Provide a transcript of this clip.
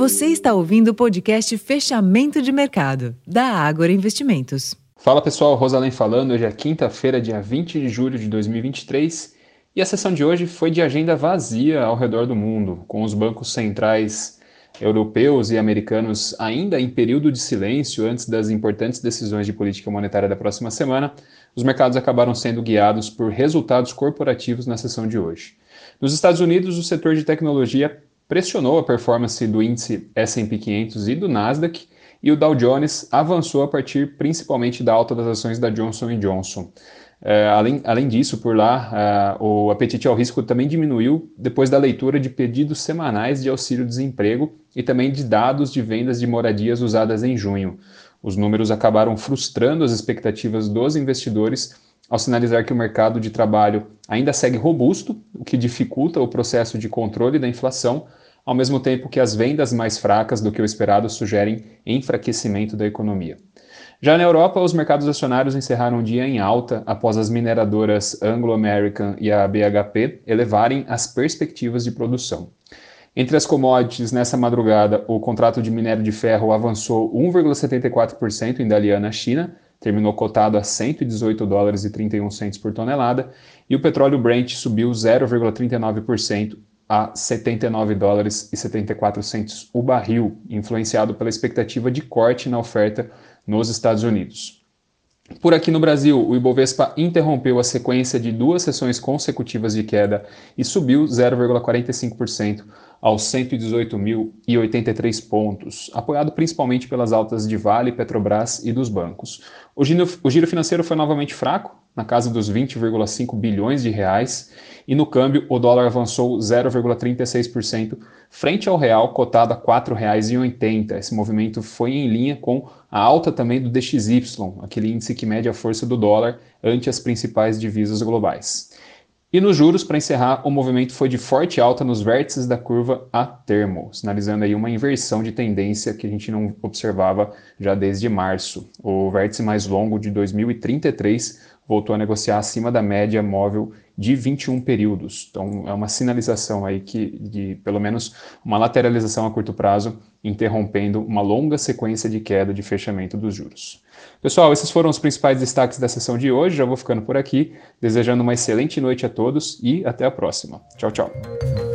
Você está ouvindo o podcast Fechamento de Mercado, da Ágora Investimentos. Fala pessoal, Rosalém falando. Hoje é quinta-feira, dia 20 de julho de 2023 e a sessão de hoje foi de agenda vazia ao redor do mundo, com os bancos centrais europeus e americanos ainda em período de silêncio antes das importantes decisões de política monetária da próxima semana. Os mercados acabaram sendo guiados por resultados corporativos na sessão de hoje. Nos Estados Unidos, o setor de tecnologia pressionou a performance do índice S&P 500 e do Nasdaq, e o Dow Jones avançou a partir principalmente da alta das ações da Johnson Johnson. É, além, além disso, por lá, é, o apetite ao risco também diminuiu depois da leitura de pedidos semanais de auxílio-desemprego e também de dados de vendas de moradias usadas em junho. Os números acabaram frustrando as expectativas dos investidores ao sinalizar que o mercado de trabalho ainda segue robusto, o que dificulta o processo de controle da inflação, ao mesmo tempo que as vendas mais fracas do que o esperado sugerem enfraquecimento da economia. Já na Europa, os mercados acionários encerraram o dia em alta após as mineradoras Anglo American e a BHP elevarem as perspectivas de produção. Entre as commodities, nessa madrugada, o contrato de minério de ferro avançou 1,74% em Dalian, China, terminou cotado a 118 dólares e 31 centos por tonelada, e o petróleo Brent subiu 0,39% a 79 dólares e 74 centos o barril, influenciado pela expectativa de corte na oferta nos Estados Unidos. Por aqui no Brasil, o Ibovespa interrompeu a sequência de duas sessões consecutivas de queda e subiu 0,45% aos 118.083 pontos, apoiado principalmente pelas altas de Vale, Petrobras e dos bancos. O giro, o giro financeiro foi novamente fraco, na casa dos 20,5 bilhões de reais, e no câmbio o dólar avançou 0,36% frente ao real cotado a R$ 4,80. Esse movimento foi em linha com a alta também do DXY, aquele índice que mede a força do dólar ante as principais divisas globais. E nos juros, para encerrar, o movimento foi de forte alta nos vértices da curva a termo, sinalizando aí uma inversão de tendência que a gente não observava já desde março. O vértice mais longo de 2033 voltou a negociar acima da média móvel de 21 períodos. Então, é uma sinalização aí que, de pelo menos uma lateralização a curto prazo, interrompendo uma longa sequência de queda de fechamento dos juros. Pessoal, esses foram os principais destaques da sessão de hoje. Já vou ficando por aqui, desejando uma excelente noite a todos e até a próxima. Tchau, tchau.